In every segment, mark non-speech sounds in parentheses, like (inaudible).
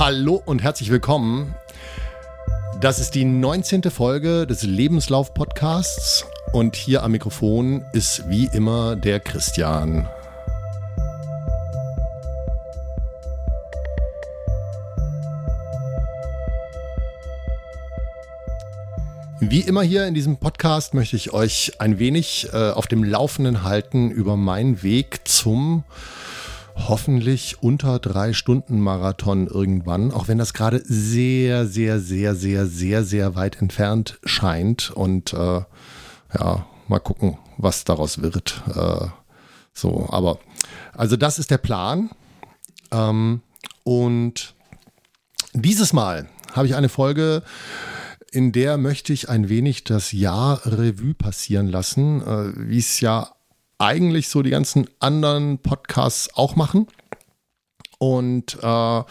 Hallo und herzlich willkommen. Das ist die 19. Folge des Lebenslauf-Podcasts und hier am Mikrofon ist wie immer der Christian. Wie immer hier in diesem Podcast möchte ich euch ein wenig äh, auf dem Laufenden halten über meinen Weg zum hoffentlich unter drei Stunden Marathon irgendwann, auch wenn das gerade sehr, sehr, sehr, sehr, sehr, sehr weit entfernt scheint. Und äh, ja, mal gucken, was daraus wird. Äh, so, aber also das ist der Plan. Ähm, und dieses Mal habe ich eine Folge, in der möchte ich ein wenig das Jahr Revue passieren lassen, äh, wie es ja eigentlich so die ganzen anderen Podcasts auch machen. Und äh,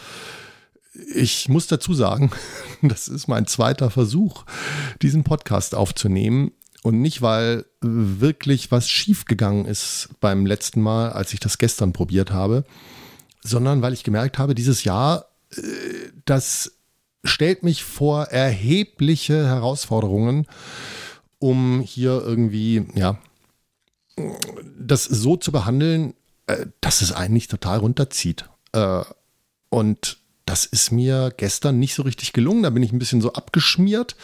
ich muss dazu sagen, (laughs) das ist mein zweiter Versuch, diesen Podcast aufzunehmen. Und nicht, weil wirklich was schiefgegangen ist beim letzten Mal, als ich das gestern probiert habe, sondern weil ich gemerkt habe, dieses Jahr, äh, das stellt mich vor erhebliche Herausforderungen, um hier irgendwie, ja, das so zu behandeln, äh, dass es eigentlich total runterzieht. Äh, und das ist mir gestern nicht so richtig gelungen. Da bin ich ein bisschen so abgeschmiert.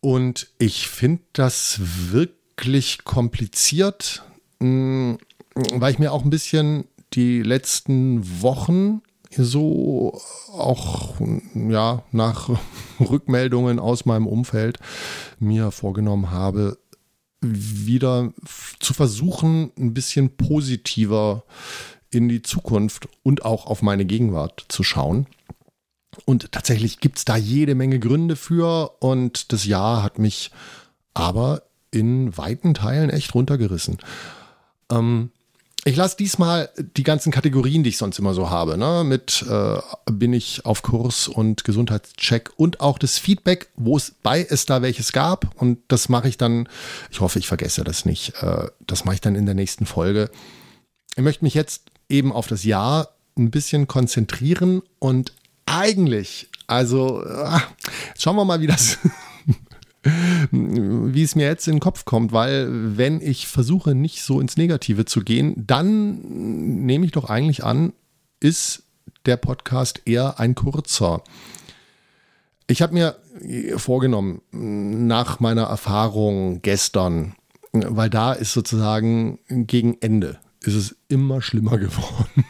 Und ich finde das wirklich kompliziert, mh, weil ich mir auch ein bisschen die letzten Wochen so auch ja nach (laughs) Rückmeldungen aus meinem Umfeld mir vorgenommen habe, wieder zu versuchen, ein bisschen positiver in die Zukunft und auch auf meine Gegenwart zu schauen. Und tatsächlich gibt es da jede Menge Gründe für und das Jahr hat mich aber in weiten Teilen echt runtergerissen. Ähm, ich lasse diesmal die ganzen Kategorien, die ich sonst immer so habe, ne? mit äh, bin ich auf Kurs und Gesundheitscheck und auch das Feedback, wo es bei es da welches gab. Und das mache ich dann, ich hoffe, ich vergesse das nicht, äh, das mache ich dann in der nächsten Folge. Ich möchte mich jetzt eben auf das Jahr ein bisschen konzentrieren und eigentlich, also äh, schauen wir mal, wie das wie es mir jetzt in den Kopf kommt, weil wenn ich versuche, nicht so ins Negative zu gehen, dann nehme ich doch eigentlich an, ist der Podcast eher ein kurzer. Ich habe mir vorgenommen, nach meiner Erfahrung gestern, weil da ist sozusagen gegen Ende, ist es immer schlimmer (laughs) geworden.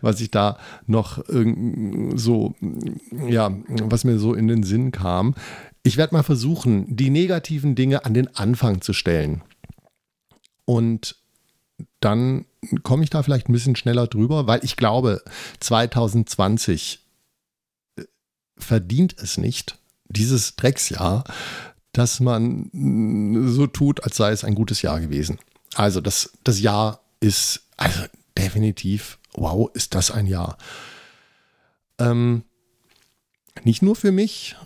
was ich da noch so, ja, was mir so in den Sinn kam. Ich werde mal versuchen, die negativen Dinge an den Anfang zu stellen. Und dann komme ich da vielleicht ein bisschen schneller drüber, weil ich glaube, 2020 äh, verdient es nicht, dieses Drecksjahr, dass man mm, so tut, als sei es ein gutes Jahr gewesen. Also das, das Jahr ist also definitiv, wow, ist das ein Jahr. Ähm, nicht nur für mich,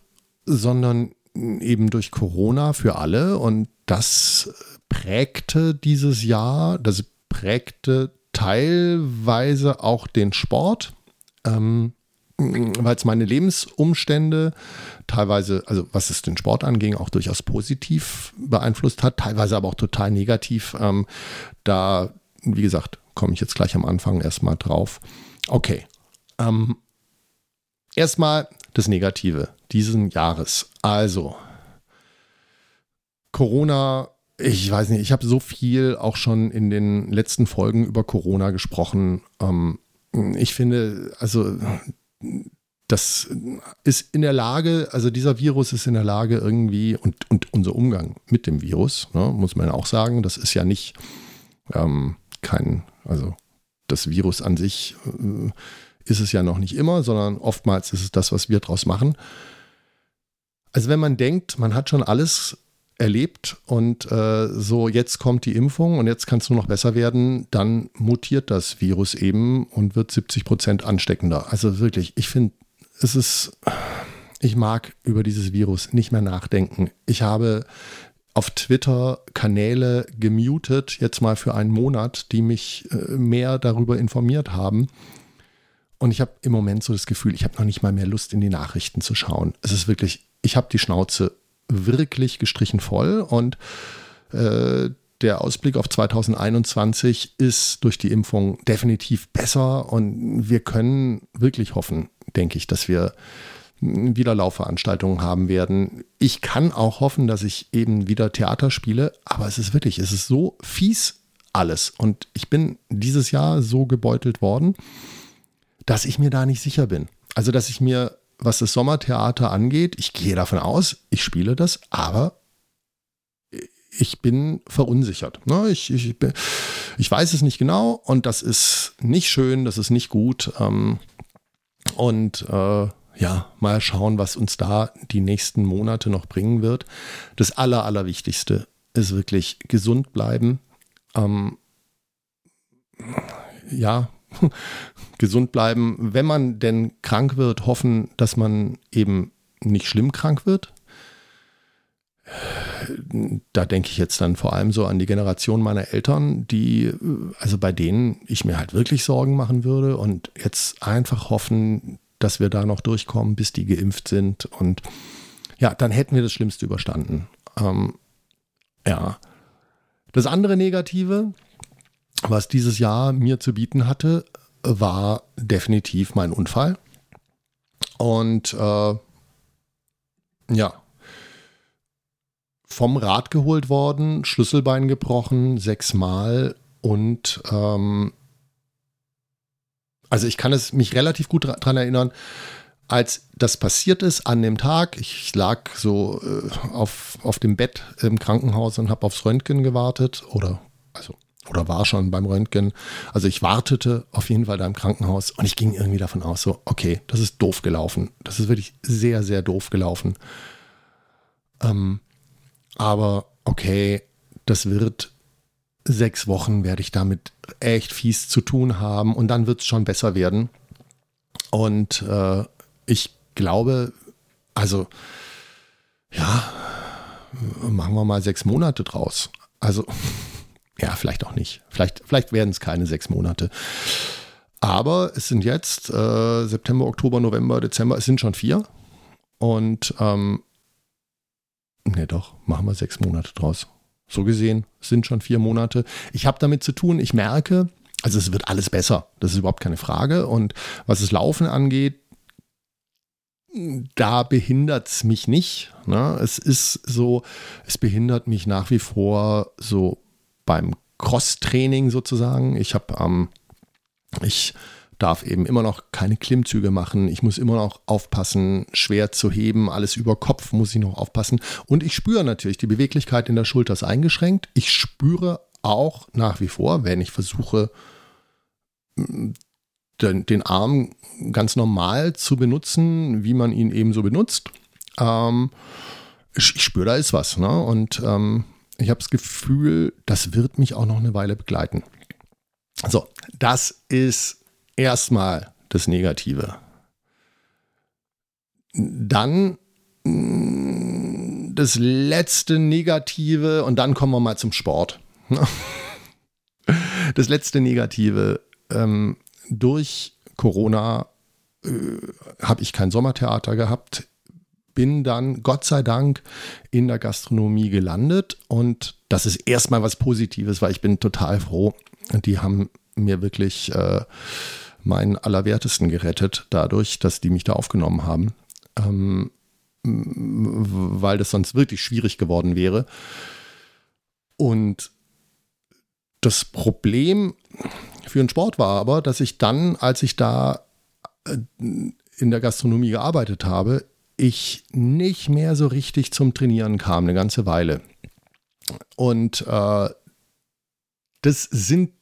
sondern eben durch Corona für alle. Und das prägte dieses Jahr, das prägte teilweise auch den Sport. Ähm, weil es meine Lebensumstände teilweise, also was es den Sport anging, auch durchaus positiv beeinflusst hat, teilweise aber auch total negativ. Ähm, da, wie gesagt, komme ich jetzt gleich am Anfang erstmal drauf. Okay. Ähm, erstmal das Negative diesen Jahres. Also, Corona, ich weiß nicht, ich habe so viel auch schon in den letzten Folgen über Corona gesprochen. Ähm, ich finde, also das ist in der Lage, also dieser Virus ist in der Lage irgendwie und, und unser Umgang mit dem Virus, ne, muss man auch sagen, das ist ja nicht ähm, kein, also das Virus an sich äh, ist es ja noch nicht immer, sondern oftmals ist es das, was wir draus machen. Also wenn man denkt, man hat schon alles erlebt und äh, so jetzt kommt die Impfung und jetzt kann es nur noch besser werden, dann mutiert das Virus eben und wird 70 Prozent ansteckender. Also wirklich, ich finde, es ist, ich mag über dieses Virus nicht mehr nachdenken. Ich habe auf Twitter Kanäle gemutet, jetzt mal für einen Monat, die mich äh, mehr darüber informiert haben Und ich habe im Moment so das Gefühl, ich habe noch nicht mal mehr Lust, in die Nachrichten zu schauen. Es ist wirklich, ich habe die Schnauze wirklich gestrichen voll und äh, der Ausblick auf 2021 ist durch die Impfung definitiv besser und wir können wirklich hoffen, denke ich, dass wir wieder Laufveranstaltungen haben werden. Ich kann auch hoffen, dass ich eben wieder Theater spiele, aber es ist wirklich, es ist so fies alles und ich bin dieses Jahr so gebeutelt worden, dass ich mir da nicht sicher bin. Also, dass ich mir, was das Sommertheater angeht, ich gehe davon aus, ich spiele das, aber ich bin verunsichert. Ne? Ich, ich, ich weiß es nicht genau und das ist nicht schön, das ist nicht gut. Ähm, und äh, ja, mal schauen, was uns da die nächsten Monate noch bringen wird. Das Aller, Allerwichtigste ist wirklich gesund bleiben. Ähm, ja, (laughs) gesund bleiben. Wenn man denn krank wird, hoffen, dass man eben nicht schlimm krank wird da denke ich jetzt dann vor allem so an die Generation meiner Eltern, die, also bei denen ich mir halt wirklich Sorgen machen würde und jetzt einfach hoffen, dass wir da noch durchkommen, bis die geimpft sind. Und ja, dann hätten wir das Schlimmste überstanden. Ähm, ja. Das andere Negative, was dieses Jahr mir zu bieten hatte, war definitiv mein Unfall. Und äh, ja, vom Rad geholt worden, Schlüsselbein gebrochen, sechsmal und ähm, also ich kann es mich relativ gut daran erinnern, als das passiert ist an dem Tag, ich lag so äh, auf, auf dem Bett im Krankenhaus und habe aufs Röntgen gewartet oder also oder war schon beim Röntgen. Also ich wartete auf jeden Fall da im Krankenhaus und ich ging irgendwie davon aus, so, okay, das ist doof gelaufen. Das ist wirklich sehr, sehr doof gelaufen. Ähm, aber okay, das wird sechs Wochen, werde ich damit echt fies zu tun haben und dann wird es schon besser werden. Und äh, ich glaube, also ja, machen wir mal sechs Monate draus. Also ja, vielleicht auch nicht. Vielleicht, vielleicht werden es keine sechs Monate. Aber es sind jetzt äh, September, Oktober, November, Dezember, es sind schon vier. Und ähm, Ne, doch, machen wir sechs Monate draus. So gesehen sind schon vier Monate. Ich habe damit zu tun, ich merke, also es wird alles besser. Das ist überhaupt keine Frage. Und was das Laufen angeht, da behindert es mich nicht. Ne? Es ist so, es behindert mich nach wie vor so beim Cross-Training sozusagen. Ich habe ähm, ich darf eben immer noch keine Klimmzüge machen. Ich muss immer noch aufpassen, schwer zu heben, alles über Kopf muss ich noch aufpassen. Und ich spüre natürlich, die Beweglichkeit in der Schulter ist eingeschränkt. Ich spüre auch nach wie vor, wenn ich versuche, mm, den, den Arm ganz normal zu benutzen, wie man ihn eben so benutzt. Ähm, ich, ich spüre, da ist was. Ne? Und ähm, ich habe das Gefühl, das wird mich auch noch eine Weile begleiten. So, das ist erstmal das Negative. Dann mm, das letzte Negative und dann kommen wir mal zum Sport. (laughs) Das letzte Negative. Ähm, durch Corona äh, habe ich kein Sommertheater gehabt, bin dann Gott sei Dank in der Gastronomie gelandet und das ist erstmal was Positives, weil ich bin total froh. Die haben mir wirklich äh, meinen Allerwertesten gerettet, dadurch, dass die mich da aufgenommen haben, ähm, weil das sonst wirklich schwierig geworden wäre. Und das Problem für den Sport war aber, dass ich dann, als ich da äh, in der Gastronomie gearbeitet habe, ich nicht mehr so richtig zum Trainieren kam, eine ganze Weile. Und äh, das sind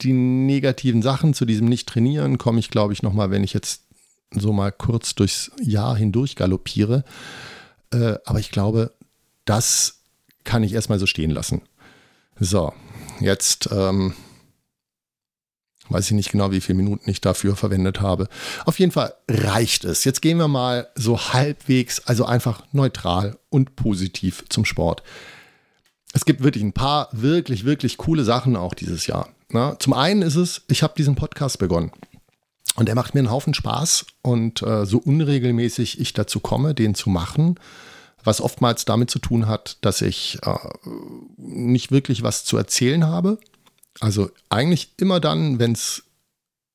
die negativen Sachen zu diesem Nicht-Trainieren komme ich, glaube ich, nochmal, wenn ich jetzt so mal kurz durchs Jahr hindurch galoppiere. Äh, aber ich glaube, das kann ich erstmal so stehen lassen. So, jetzt ähm, weiß ich nicht genau, wie viele Minuten ich dafür verwendet habe. Auf jeden Fall reicht es. Jetzt gehen wir mal so halbwegs, also einfach neutral und positiv zum Sport. Es gibt wirklich ein paar wirklich, wirklich coole Sachen auch dieses Jahr. Na, zum einen ist es, ich habe diesen Podcast begonnen. Und er macht mir einen Haufen Spaß und äh, so unregelmäßig ich dazu komme, den zu machen, was oftmals damit zu tun hat, dass ich äh, nicht wirklich was zu erzählen habe. Also eigentlich immer dann, wenn es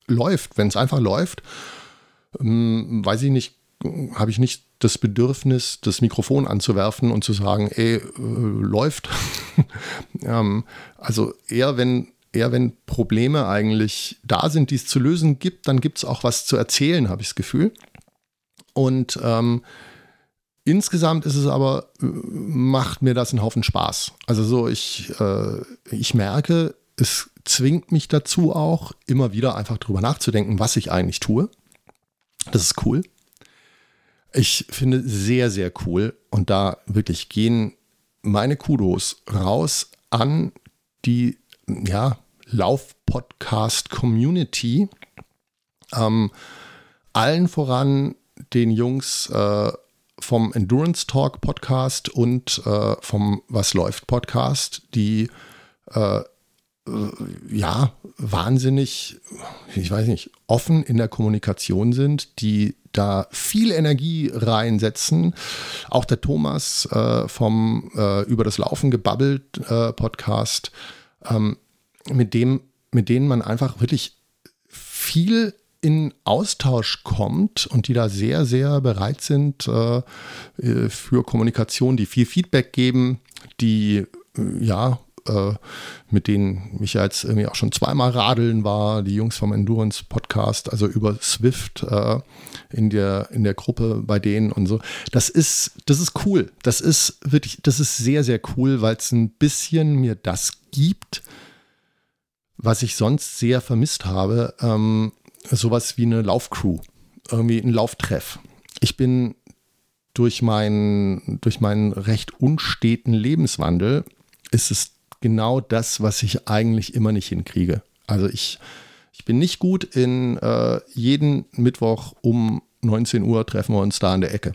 läuft, wenn es einfach läuft, ähm, weiß ich nicht, habe ich nicht das Bedürfnis, das Mikrofon anzuwerfen und zu sagen, ey, äh, läuft. (laughs) ähm, also eher wenn, eher wenn Probleme eigentlich da sind, die es zu lösen gibt, dann gibt es auch was zu erzählen, habe ich das Gefühl. Und ähm, insgesamt ist es aber, äh, macht mir das einen Haufen Spaß. Also so, ich, äh, ich merke, es zwingt mich dazu auch, immer wieder einfach drüber nachzudenken, was ich eigentlich tue. Das ist cool. Ich finde sehr, sehr cool und da wirklich gehen meine Kudos raus an die ja, Lauf-Podcast-Community. Ähm, allen voran den Jungs äh, vom Endurance Talk Podcast und äh, vom Was läuft Podcast, die äh, ja, wahnsinnig, ich weiß nicht, offen in der Kommunikation sind, die da viel Energie reinsetzen. Auch der Thomas äh, vom äh, Über das Laufen gebabbelt äh, Podcast, ähm, mit dem, mit denen man einfach wirklich viel in Austausch kommt und die da sehr, sehr bereit sind äh, äh für Kommunikation, die viel Feedback geben, die ja äh, mit denen ich ja jetzt irgendwie auch schon zweimal radeln war, die Jungs vom Endurance Podcast, also über Swift äh, in, der, in der Gruppe bei denen und so. Das ist, das ist cool. Das ist wirklich, das ist sehr, sehr cool, weil es ein bisschen mir das gibt, was ich sonst sehr vermisst habe. Ähm, sowas wie eine Laufcrew, irgendwie ein Lauftreff. Ich bin durch meinen, durch meinen recht unsteten Lebenswandel ist es genau das, was ich eigentlich immer nicht hinkriege. Also ich, ich bin nicht gut in äh, jeden Mittwoch um 19 Uhr treffen wir uns da an der Ecke.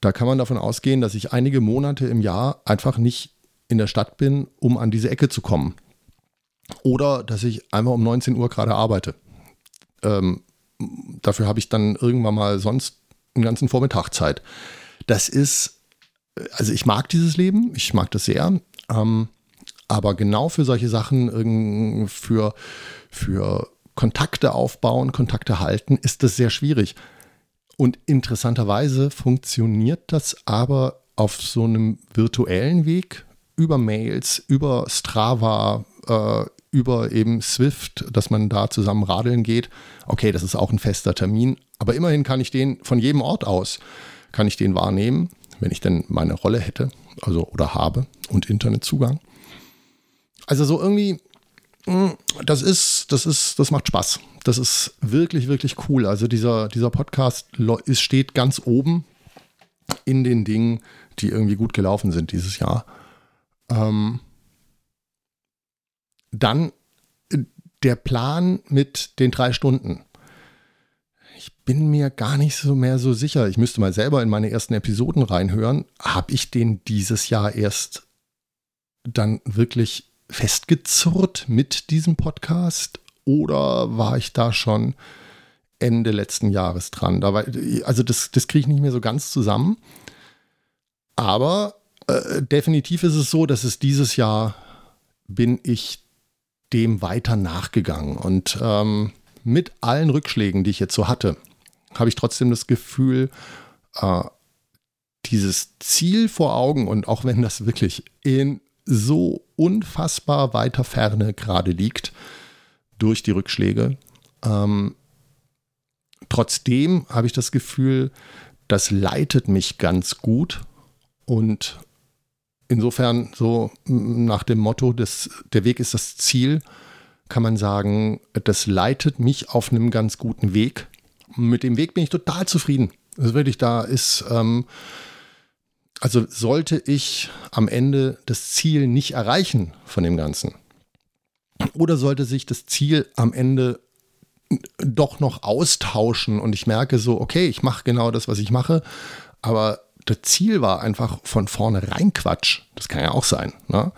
Da kann man davon ausgehen, dass ich einige Monate im Jahr einfach nicht in der Stadt bin, um an diese Ecke zu kommen. Oder dass ich einmal um 19 Uhr gerade arbeite. Ähm, dafür habe ich dann irgendwann mal sonst einen ganzen Vormittag Zeit. Das ist, also ich mag dieses Leben, ich mag das sehr. Ähm, aber genau für solche Sachen, für, für Kontakte aufbauen, Kontakte halten, ist das sehr schwierig. Und interessanterweise funktioniert das aber auf so einem virtuellen Weg über Mails, über Strava, äh, über eben Swift, dass man da zusammen radeln geht. Okay, das ist auch ein fester Termin, aber immerhin kann ich den von jedem Ort aus, kann ich den wahrnehmen, wenn ich denn meine Rolle hätte also oder habe und Internetzugang. Also so irgendwie, hm, das ist, das ist, das macht Spaß. Das ist wirklich, wirklich cool. Also dieser, dieser Podcast ist, steht ganz oben in den Dingen, die irgendwie gut gelaufen sind dieses Jahr. Ähm, dann äh, der Plan mit den drei Stunden. Ich bin mir gar nicht so mehr so sicher. Ich müsste mal selber in meine ersten Episoden reinhören. Habe ich den dieses Jahr erst dann wirklich festgezurrt mit diesem Podcast oder war ich da schon Ende letzten Jahres dran? Da war, also das, das kriege ich nicht mehr so ganz zusammen. Aber äh, definitiv ist es so, dass es dieses Jahr bin ich dem weiter nachgegangen. Und ähm, mit allen Rückschlägen, die ich jetzt so hatte, habe ich trotzdem das Gefühl, äh, dieses Ziel vor Augen und auch wenn das wirklich in so unfassbar weiter Ferne gerade liegt durch die Rückschläge, ähm, trotzdem habe ich das Gefühl, das leitet mich ganz gut und insofern so nach dem Motto, des, der Weg ist das Ziel, kann man sagen, das leitet mich auf einem ganz guten Weg. Mit dem Weg bin ich total zufrieden. Also wirklich, da ist, ähm, also sollte ich am Ende das Ziel nicht erreichen von dem Ganzen, oder sollte sich das Ziel am Ende doch noch austauschen und ich merke so, okay, ich mache genau das, was ich mache, aber das Ziel war einfach von vornherein Quatsch. Das kann ja auch sein. Ne?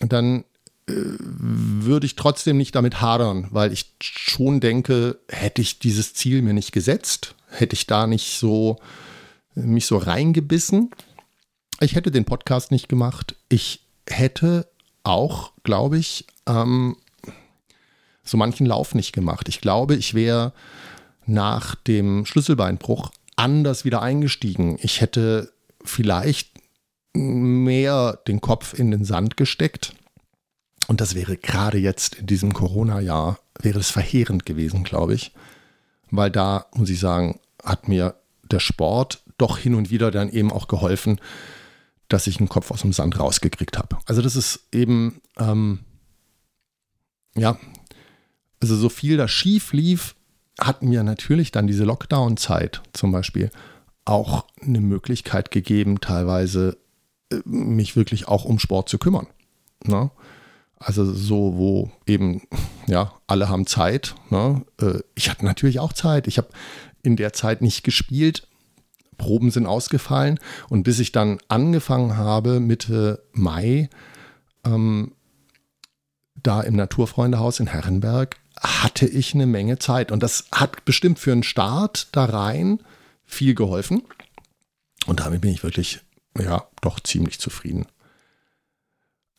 dann äh, würde ich trotzdem nicht damit hadern, weil ich schon denke, hätte ich dieses Ziel mir nicht gesetzt, hätte ich da nicht so mich so reingebissen, ich hätte den Podcast nicht gemacht. Ich hätte auch, glaube ich, ähm, so manchen Lauf nicht gemacht. Ich glaube, ich wäre nach dem Schlüsselbeinbruch anders wieder eingestiegen. Ich hätte vielleicht mehr den Kopf in den Sand gesteckt. Und das wäre gerade jetzt in diesem Corona-Jahr, wäre es verheerend gewesen, glaube ich. Weil da, muss ich sagen, hat mir der Sport doch hin und wieder dann eben auch geholfen, dass ich einen Kopf aus dem Sand rausgekriegt habe. Also das ist eben, ähm, ja, also so viel da schief lief, hat mir natürlich dann diese Lockdown-Zeit zum Beispiel auch eine Möglichkeit gegeben, teilweise äh, mich wirklich auch um Sport zu kümmern. Ne? Also so, wo eben, ja, alle haben Zeit. Ne? Äh, ich hatte natürlich auch Zeit. Ich habe in der Zeit nicht gespielt. Proben sind ausgefallen. Und bis ich dann angefangen habe, Mitte Mai, ähm, da im Naturfreundehaus in Herrenberg, hatte ich eine Menge Zeit. Und das hat bestimmt für einen Start da rein viel geholfen. Und damit bin ich wirklich, ja, doch ziemlich zufrieden.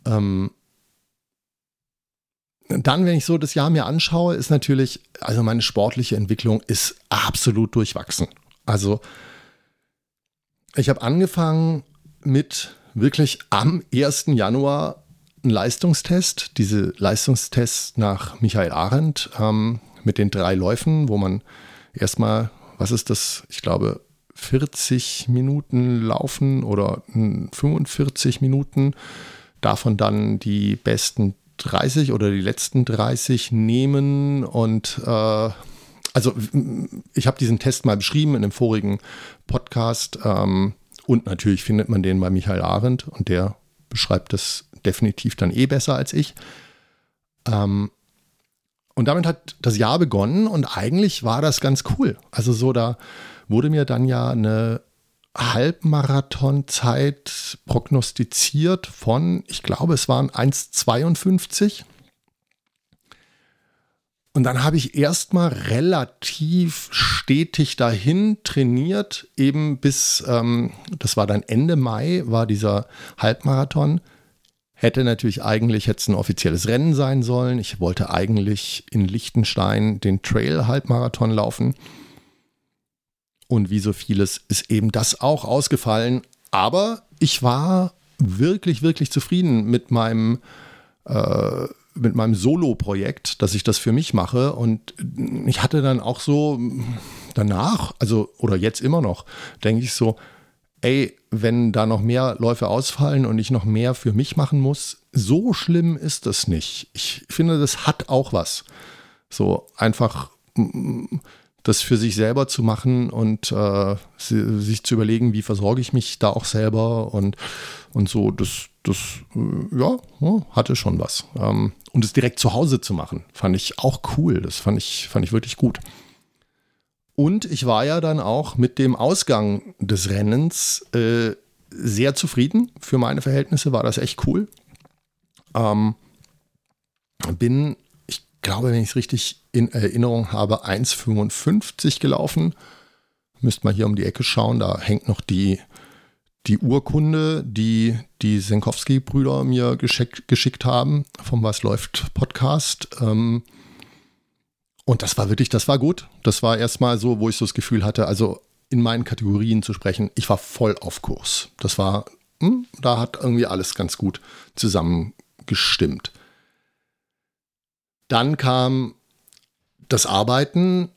Ähm, dann, wenn ich so das Jahr mir anschaue, ist natürlich, also meine sportliche Entwicklung ist absolut durchwachsen. Also ich habe angefangen mit wirklich am 1. Januar einen Leistungstest, diese Leistungstests nach Michael Arendt ähm, mit den drei Läufen, wo man erstmal, was ist das? Ich glaube, 40 Minuten laufen oder 45 Minuten, davon dann die besten 30 oder die letzten 30 nehmen und äh, also ich habe diesen Test mal beschrieben in dem vorigen Podcast ähm, und natürlich findet man den bei Michael Arendt und der beschreibt das definitiv dann eh besser als ich. Ähm, und damit hat das Jahr begonnen und eigentlich war das ganz cool. Also so, da wurde mir dann ja eine Halbmarathonzeit prognostiziert von, ich glaube, es waren 1,52. Und dann habe ich erstmal relativ stetig dahin trainiert, eben bis, ähm, das war dann Ende Mai, war dieser Halbmarathon. Hätte natürlich eigentlich jetzt ein offizielles Rennen sein sollen. Ich wollte eigentlich in Liechtenstein den Trail-Halbmarathon laufen. Und wie so vieles ist eben das auch ausgefallen. Aber ich war wirklich, wirklich zufrieden mit meinem, äh, mit meinem Solo-Projekt, dass ich das für mich mache. Und ich hatte dann auch so danach, also oder jetzt immer noch, denke ich so, ey, wenn da noch mehr Läufe ausfallen und ich noch mehr für mich machen muss, so schlimm ist das nicht. Ich finde, das hat auch was. So einfach das für sich selber zu machen und äh, sich zu überlegen, wie versorge ich mich da auch selber und, und so, das, das äh, ja, hatte schon was. Ähm, und es direkt zu Hause zu machen, fand ich auch cool. Das fand ich, fand ich wirklich gut. Und ich war ja dann auch mit dem Ausgang des Rennens äh, sehr zufrieden. Für meine Verhältnisse war das echt cool. Ähm, bin, glaube, wenn ich es richtig in Erinnerung habe, 1,55 gelaufen. Müsst mal hier um die Ecke schauen, da hängt noch die, die Urkunde, die die Senkowski-Brüder mir geschickt, geschickt haben vom Was läuft Podcast. Ähm, und das war wirklich, das war gut. Das war erstmal so, wo ich so das Gefühl hatte, also in meinen Kategorien zu sprechen, ich war voll auf Kurs. Das war, hm, da hat irgendwie alles ganz gut zusammengestimmt. Dann kam das Arbeiten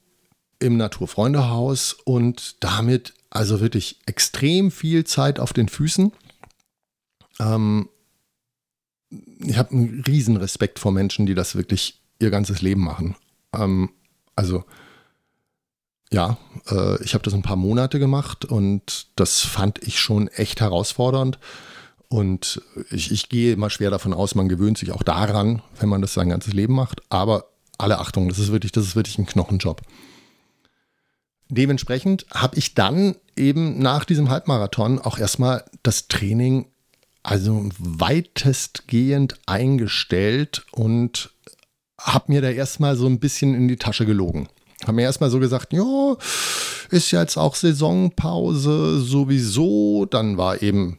im Naturfreundehaus und damit also wirklich extrem viel Zeit auf den Füßen. Ähm, ich habe einen riesen Respekt vor Menschen, die das wirklich ihr ganzes Leben machen. Ähm, also ja, äh, ich habe das ein paar Monate gemacht und das fand ich schon echt herausfordernd. Und ich, ich gehe immer schwer davon aus, man gewöhnt sich auch daran, wenn man das sein ganzes Leben macht. Aber alle Achtung, das ist wirklich, das ist wirklich ein Knochenjob. Dementsprechend habe ich dann eben nach diesem Halbmarathon auch erstmal das Training also weitestgehend eingestellt und habe mir da erstmal so ein bisschen in die Tasche gelogen. Habe mir erstmal so gesagt, ja, ist jetzt auch Saisonpause sowieso. Dann war eben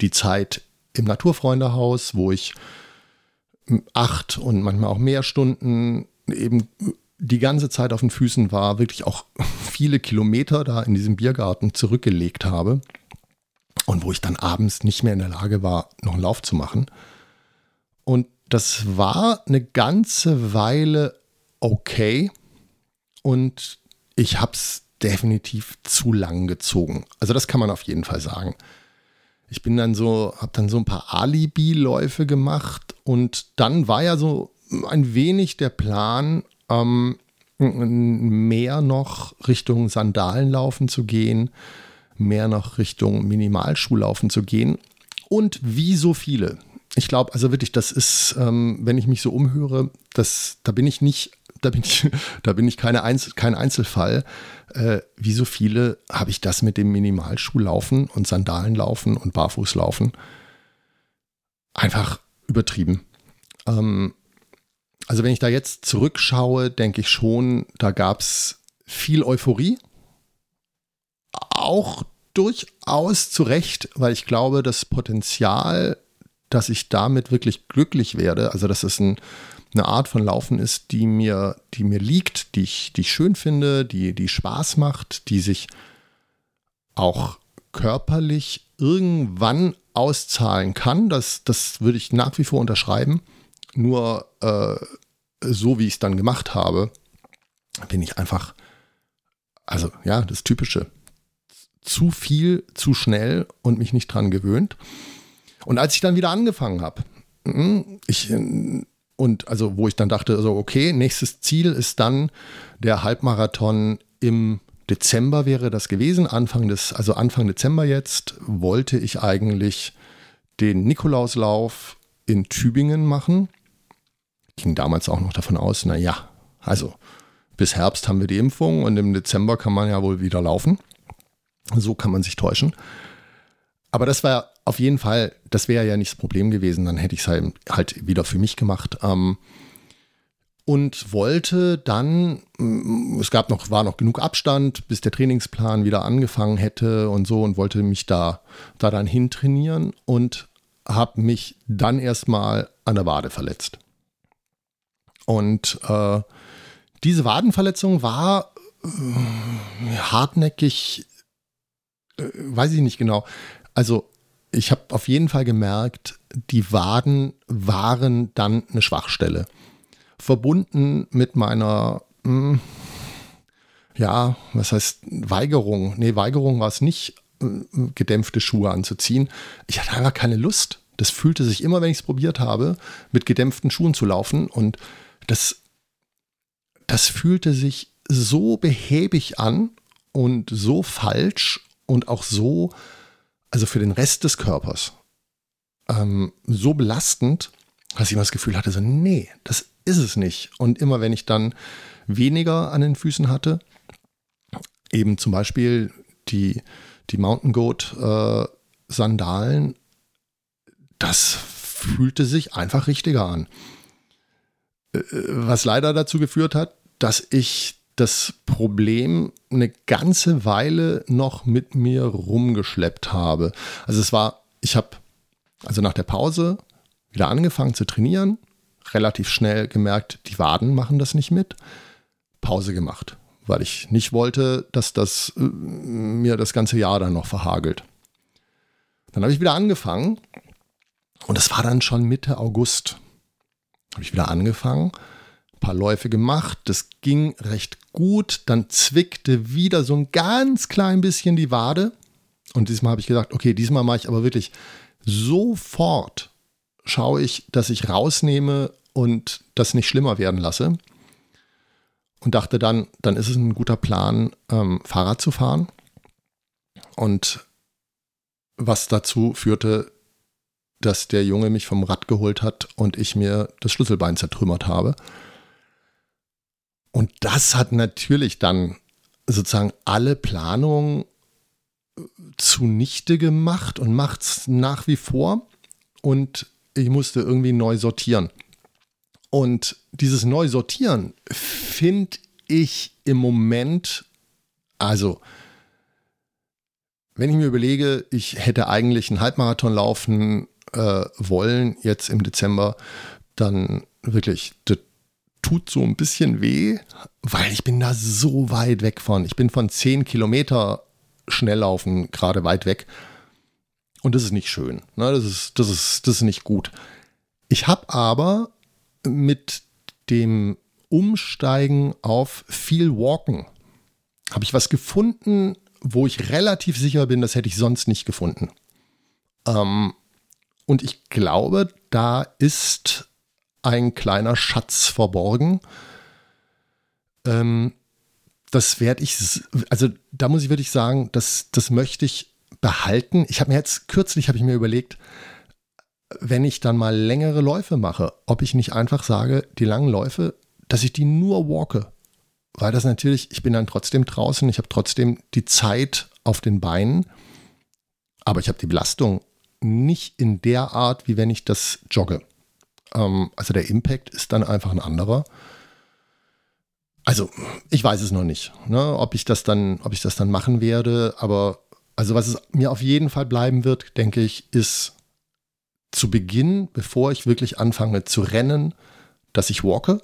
die Zeit im Naturfreundehaus, wo ich acht und manchmal auch mehr Stunden eben die ganze Zeit auf den Füßen war, wirklich auch (laughs) viele Kilometer da in diesem Biergarten zurückgelegt habe und wo ich dann abends nicht mehr in der Lage war, noch einen Lauf zu machen. Und das war eine ganze Weile okay und ich habe es definitiv zu lang gezogen. Also das kann man auf jeden Fall sagen. Ich bin dann so, habe dann so ein paar Alibi-Läufe gemacht und dann war ja so ein wenig der Plan, ähm, mehr noch Richtung Sandalenlaufen zu gehen, mehr noch Richtung Minimalschuhlaufen zu gehen. Und wie so viele. Ich glaube, also wirklich, das ist, ähm, wenn ich mich so umhöre, das, da bin ich nicht, da bin ich, (laughs) da bin ich keine Einzel, kein Einzelfall. Äh, wie so viele habe ich das mit dem Minimalschuhlaufen und Sandalenlaufen und Barfußlaufen einfach übertrieben. Ähm, also wenn ich da jetzt zurückschaue, denke ich schon, da gab es viel Euphorie. Auch durchaus zu Recht, weil ich glaube, das Potenzial, dass ich damit wirklich glücklich werde, also dass es ein, eine Art von Laufen ist, die mir, die mir liegt, die ich, die ich schön finde, die, die Spaß macht, die sich auch körperlich irgendwann auszahlen kann. Das, das würde ich nach wie vor unterschreiben. Nur äh, so, wie ich es dann gemacht habe, bin ich einfach, also ja, das Typische. Zu viel, zu schnell und mich nicht dran gewöhnt. Und als ich dann wieder angefangen habe, hm, ich, und also wo ich dann dachte, also okay, nächstes Ziel ist dann der Halbmarathon im Dezember wäre das gewesen, Anfang des, also Anfang Dezember jetzt, wollte ich eigentlich den Nikolauslauf in Tübingen machen ging damals auch noch davon aus, naja, also bis Herbst haben wir die Impfung und im Dezember kann man ja wohl wieder laufen. So kann man sich täuschen. Aber das war auf jeden Fall, das wäre ja nicht das Problem gewesen, dann hätte ich es halt, halt, wieder für mich gemacht. Ähm, und wollte dann, mm, es gab noch, war noch genug Abstand, bis der Trainingsplan wieder angefangen hätte und so und wollte mich da, da dann hintrainieren und habe mich dann erstmal an der Wade verletzt. Und äh, diese Wadenverletzung war äh, hartnäckig, äh, weiß ich nicht genau. Also ich habe auf jeden Fall gemerkt, die Waden waren dann eine Schwachstelle. Verbunden mit meiner, mh, hm, ja, was heißt Weigerung? Nee, Weigerung war es nicht, äh, gedämpfte Schuhe anzuziehen. Ich hatte einfach keine Lust. Das fühlte sich immer, wenn ich es probiert habe, mit gedämpften Schuhen zu laufen. Und das, das fühlte sich so behäbig an und so falsch und auch so, also für den Rest des Körpers, ähm, so belastend, dass ich immer das Gefühl hatte, so, nee, das ist es nicht. Und immer wenn ich dann weniger an den Füßen hatte, eben zum Beispiel die, die Mountain Goat äh, Sandalen, das fühlte sich einfach richtiger an was leider dazu geführt hat, dass ich das Problem eine ganze Weile noch mit mir rumgeschleppt habe. Also es war, ich habe also nach der Pause wieder angefangen zu trainieren, relativ schnell gemerkt, die Waden machen das nicht mit, Pause gemacht, weil ich nicht wollte, dass das äh, mir das ganze Jahr dann noch verhagelt. Dann habe ich wieder angefangen und es war dann schon Mitte August habe ich wieder angefangen, ein paar Läufe gemacht, das ging recht gut, dann zwickte wieder so ein ganz klein bisschen die Wade und diesmal habe ich gesagt, okay, diesmal mache ich aber wirklich sofort, schaue ich, dass ich rausnehme und das nicht schlimmer werden lasse. Und dachte dann, dann ist es ein guter Plan, ähm, Fahrrad zu fahren. Und was dazu führte, dass der Junge mich vom Rad geholt hat und ich mir das Schlüsselbein zertrümmert habe. Und das hat natürlich dann sozusagen alle Planungen zunichte gemacht und macht es nach wie vor. Und ich musste irgendwie neu sortieren. Und dieses Neu-Sortieren finde ich im Moment, also wenn ich mir überlege, ich hätte eigentlich einen Halbmarathon laufen äh, wollen jetzt im Dezember, dann wirklich, das tut so ein bisschen weh, weil ich bin da so weit weg von. Ich bin von 10 Kilometer Schnelllaufen gerade weit weg. Und das ist nicht schön. Ne? Das, ist, das, ist, das ist nicht gut. Ich habe aber mit dem Umsteigen auf viel Walken, habe ich was gefunden, wo ich relativ sicher bin, das hätte ich sonst nicht gefunden. Ähm, und ich glaube, da ist ein kleiner Schatz verborgen. Ähm, das werde ich, also da muss ich wirklich sagen, das, das möchte ich behalten. Ich habe mir jetzt kürzlich habe ich mir überlegt, wenn ich dann mal längere Läufe mache, ob ich nicht einfach sage, die langen Läufe, dass ich die nur walke. Weil das natürlich, ich bin dann trotzdem draußen, ich habe trotzdem die Zeit auf den Beinen, aber ich habe die Belastung nicht in der Art, wie wenn ich das jogge. Ähm, also der Impact ist dann einfach ein anderer. Also, ich weiß es noch nicht, ne, ob ich das dann, ob ich das dann machen werde, aber also was es mir auf jeden Fall bleiben wird, denke ich, ist zu Beginn, bevor ich wirklich anfange zu rennen, dass ich walke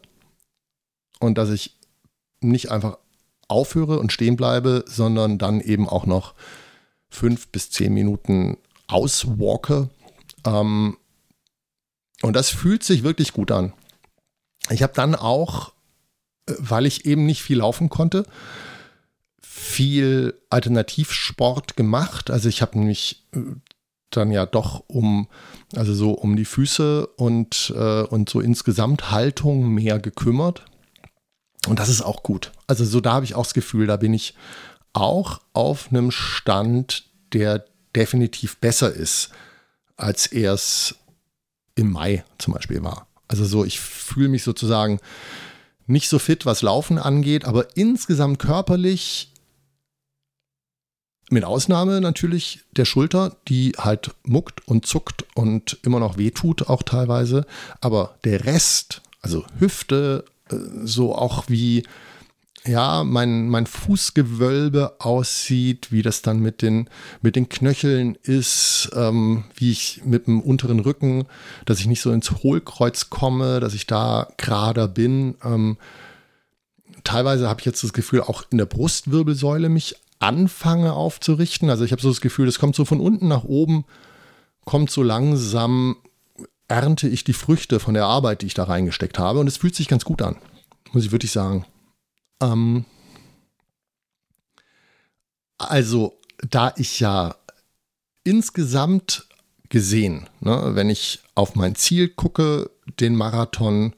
und dass ich nicht einfach aufhöre und stehen bleibe, sondern dann eben auch noch fünf bis zehn Minuten auswalke. Ähm, und das fühlt sich wirklich gut an. Ich habe dann auch, äh, weil ich eben nicht viel laufen konnte, viel Alternativsport gemacht. Also ich habe mich äh, dann ja doch um, also so um die Füße und, äh, und so insgesamt Haltung mehr gekümmert. Und das ist auch gut. Also so da habe ich auch das Gefühl, da bin ich auch auf einem Stand, der definitiv besser ist, als er es im Mai zum Beispiel war. Also so, ich fühle mich sozusagen nicht so fit, was Laufen angeht, aber insgesamt körperlich mit Ausnahme natürlich der Schulter, die halt muckt und zuckt und immer noch wehtut, auch teilweise. Aber der Rest, also Hüfte, äh, so auch wie ja, mein, mein Fußgewölbe aussieht, wie das dann mit den, mit den Knöcheln ist, ähm, wie ich mit dem unteren Rücken, dass ich nicht so ins Hohlkreuz komme, dass ich da gerader bin. Ähm, teilweise habe ich jetzt das Gefühl, auch in der Brustwirbelsäule mich anfange aufzurichten. Also ich habe so das Gefühl, es kommt so von unten nach oben, kommt so langsam, ernte ich die Früchte von der Arbeit, die ich da reingesteckt habe. Und es fühlt sich ganz gut an, muss ich wirklich sagen. Ähm also, da ich ja insgesamt gesehen, ne, wenn ich auf mein Ziel gucke, den Marathon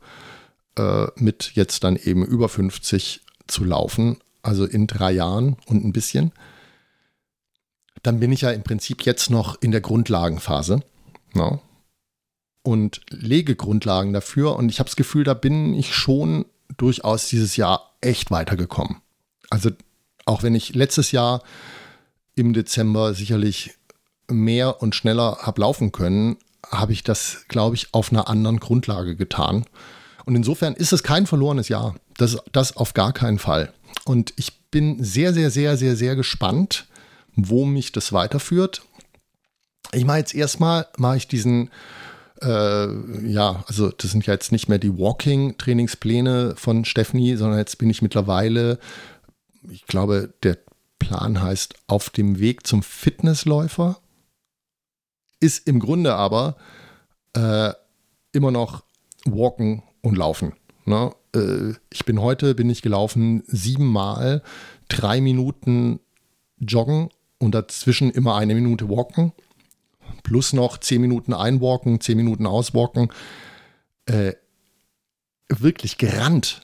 äh, mit jetzt dann eben über 50 zu laufen, also in drei Jahren und ein bisschen, dann bin ich ja im Prinzip jetzt noch in der Grundlagenphase no? und lege Grundlagen dafür. Und ich habe das Gefühl, da bin ich schon durchaus dieses Jahr echt weitergekommen. Also auch wenn ich letztes Jahr im Dezember sicherlich mehr und schneller habe laufen können, habe ich das, glaube ich, auf einer anderen Grundlage getan. Und insofern ist es kein verlorenes Jahr. Das, das auf gar keinen Fall. Und ich bin sehr, sehr, sehr, sehr, sehr gespannt, wo mich das weiterführt. Ich mache jetzt erstmal, mache ich diesen, äh, ja, also das sind ja jetzt nicht mehr die Walking-Trainingspläne von Stephanie, sondern jetzt bin ich mittlerweile, ich glaube, der Plan heißt auf dem Weg zum Fitnessläufer. Ist im Grunde aber äh, immer noch Walken und Laufen. Ne? Äh, ich bin heute, bin ich gelaufen siebenmal, drei Minuten joggen und dazwischen immer eine Minute walken. Plus noch zehn Minuten einwalken, zehn Minuten auswalken. Äh, wirklich gerannt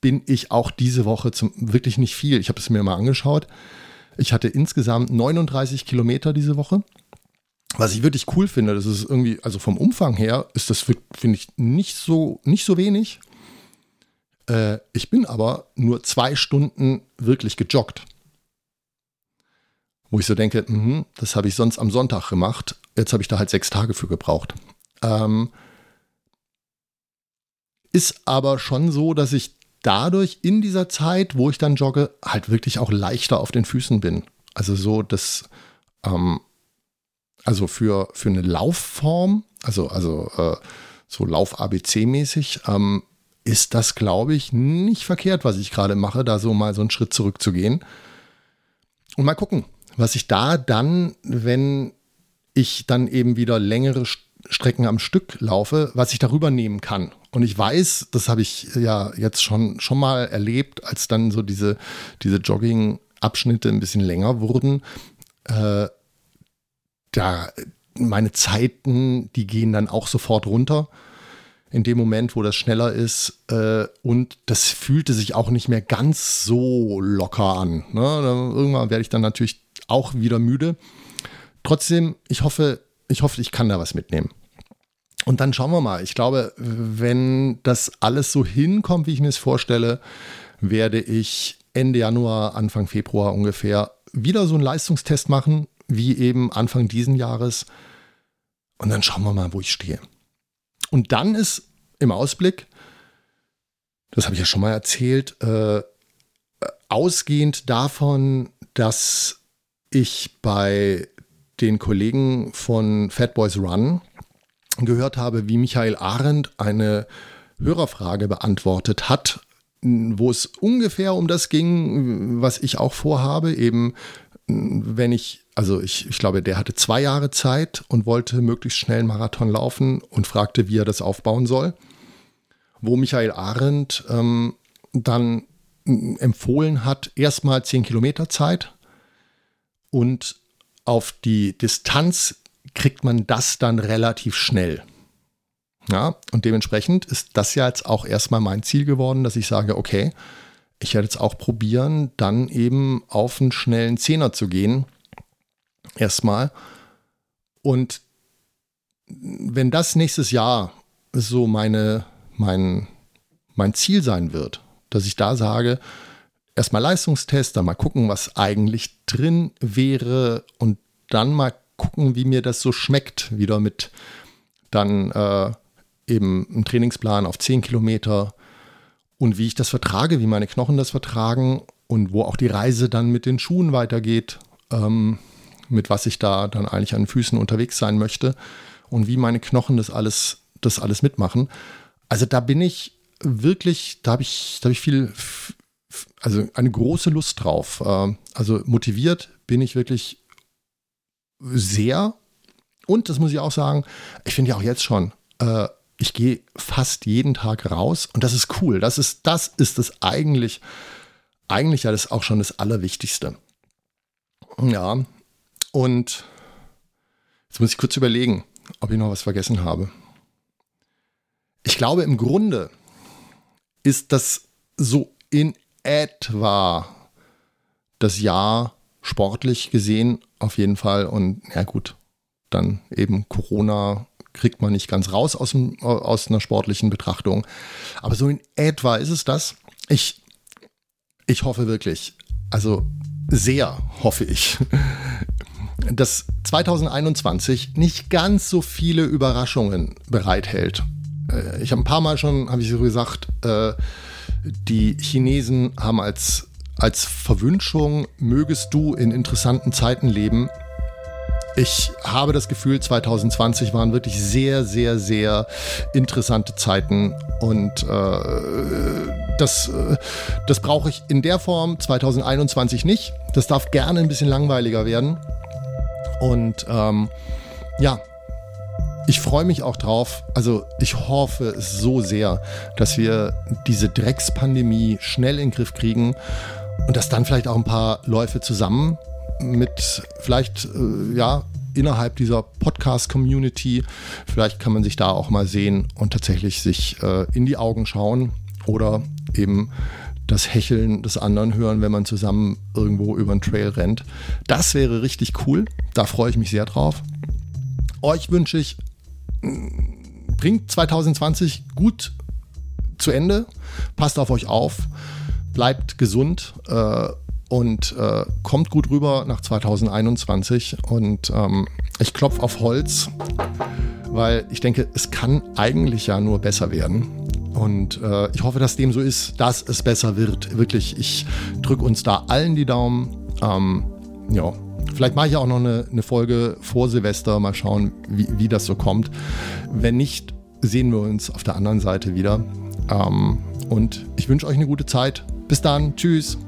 bin ich auch diese Woche zum, wirklich nicht viel. Ich habe es mir mal angeschaut. Ich hatte insgesamt 39 Kilometer diese Woche. Was ich wirklich cool finde, das ist irgendwie, also vom Umfang her ist das, finde ich, nicht so, nicht so wenig. Äh, ich bin aber nur zwei Stunden wirklich gejoggt. Wo ich so denke, mh, das habe ich sonst am Sonntag gemacht, jetzt habe ich da halt sechs Tage für gebraucht. Ähm, ist aber schon so, dass ich dadurch in dieser Zeit, wo ich dann jogge, halt wirklich auch leichter auf den Füßen bin. Also so, dass, ähm, also für, für eine Laufform, also, also äh, so Lauf-ABC-mäßig, ähm, ist das, glaube ich, nicht verkehrt, was ich gerade mache, da so mal so einen Schritt zurückzugehen. Und mal gucken, was ich da dann, wenn ich dann eben wieder längere Strecken am Stück laufe, was ich darüber nehmen kann. Und ich weiß, das habe ich ja jetzt schon, schon mal erlebt, als dann so diese, diese Jogging-Abschnitte ein bisschen länger wurden. Äh, da meine Zeiten, die gehen dann auch sofort runter in dem Moment, wo das schneller ist. Äh, und das fühlte sich auch nicht mehr ganz so locker an. Ne? Irgendwann werde ich dann natürlich auch wieder müde. Trotzdem, ich hoffe, ich hoffe, ich kann da was mitnehmen. Und dann schauen wir mal. Ich glaube, wenn das alles so hinkommt, wie ich mir es vorstelle, werde ich Ende Januar, Anfang Februar ungefähr wieder so einen Leistungstest machen, wie eben Anfang diesen Jahres. Und dann schauen wir mal, wo ich stehe. Und dann ist im Ausblick, das habe ich ja schon mal erzählt, äh, ausgehend davon, dass ich bei den Kollegen von Fat Boys Run gehört habe, wie Michael Arendt eine Hörerfrage beantwortet hat, wo es ungefähr um das ging, was ich auch vorhabe, eben wenn ich, also ich, ich glaube, der hatte zwei Jahre Zeit und wollte möglichst schnell einen Marathon laufen und fragte, wie er das aufbauen soll. Wo Michael Arendt ähm, dann empfohlen hat, erstmal zehn Kilometer Zeit und auf die Distanz kriegt man das dann relativ schnell. Ja, und dementsprechend ist das ja jetzt auch erstmal mein Ziel geworden, dass ich sage, okay, ich werde jetzt auch probieren, dann eben auf einen schnellen Zehner zu gehen. Erstmal. Und wenn das nächstes Jahr so meine, mein, mein Ziel sein wird, dass ich da sage, erstmal Leistungstest, dann mal gucken, was eigentlich drin wäre und dann mal gucken, wie mir das so schmeckt, wieder mit dann äh, eben einem Trainingsplan auf 10 Kilometer und wie ich das vertrage, wie meine Knochen das vertragen und wo auch die Reise dann mit den Schuhen weitergeht, ähm, mit was ich da dann eigentlich an den Füßen unterwegs sein möchte und wie meine Knochen das alles, das alles mitmachen. Also da bin ich wirklich, da habe ich, da habe ich viel, also eine große Lust drauf. Ähm, also motiviert bin ich wirklich sehr. Und das muss ich auch sagen, ich finde ja auch jetzt schon, äh, ich gehe fast jeden Tag raus und das ist cool. Das ist, das ist es eigentlich, eigentlich ja das auch schon das Allerwichtigste. Ja, und jetzt muss ich kurz überlegen, ob ich noch was vergessen habe. Ich glaube, im Grunde ist das so in etwa das Jahr sportlich gesehen auf jeden Fall. Und ja gut, dann eben Corona kriegt man nicht ganz raus aus, dem, aus einer sportlichen Betrachtung. Aber so in etwa ist es das. Ich, ich hoffe wirklich, also sehr hoffe ich, (laughs) dass 2021 nicht ganz so viele Überraschungen bereithält. Äh, ich habe ein paar Mal schon, habe ich so gesagt, äh, die Chinesen haben als, als Verwünschung, mögest du in interessanten Zeiten leben, ich habe das Gefühl, 2020 waren wirklich sehr, sehr, sehr interessante Zeiten und äh, das, äh, das brauche ich in der Form 2021 nicht. Das darf gerne ein bisschen langweiliger werden. Und ähm, ja, ich freue mich auch drauf. Also ich hoffe so sehr, dass wir diese Dreckspandemie schnell in den Griff kriegen und dass dann vielleicht auch ein paar Läufe zusammen mit vielleicht, äh, ja, innerhalb dieser Podcast-Community. Vielleicht kann man sich da auch mal sehen und tatsächlich sich äh, in die Augen schauen oder eben das Hecheln des anderen hören, wenn man zusammen irgendwo über den Trail rennt. Das wäre richtig cool. Da freue ich mich sehr drauf. Euch wünsche ich, bringt 2020 gut zu Ende. Passt auf euch auf. Bleibt gesund. Äh, und äh, kommt gut rüber nach 2021. Und ähm, ich klopfe auf Holz, weil ich denke, es kann eigentlich ja nur besser werden. Und äh, ich hoffe, dass dem so ist, dass es besser wird. Wirklich, ich drücke uns da allen die Daumen. Ähm, ja, vielleicht mache ich auch noch eine, eine, Folge vor Silvester. Mal schauen, wie, wie, das so kommt. Wenn nicht, sehen wir uns auf der anderen Seite wieder. Ähm, und ich wünsche euch eine gute Zeit. Bis dann. Tschüss.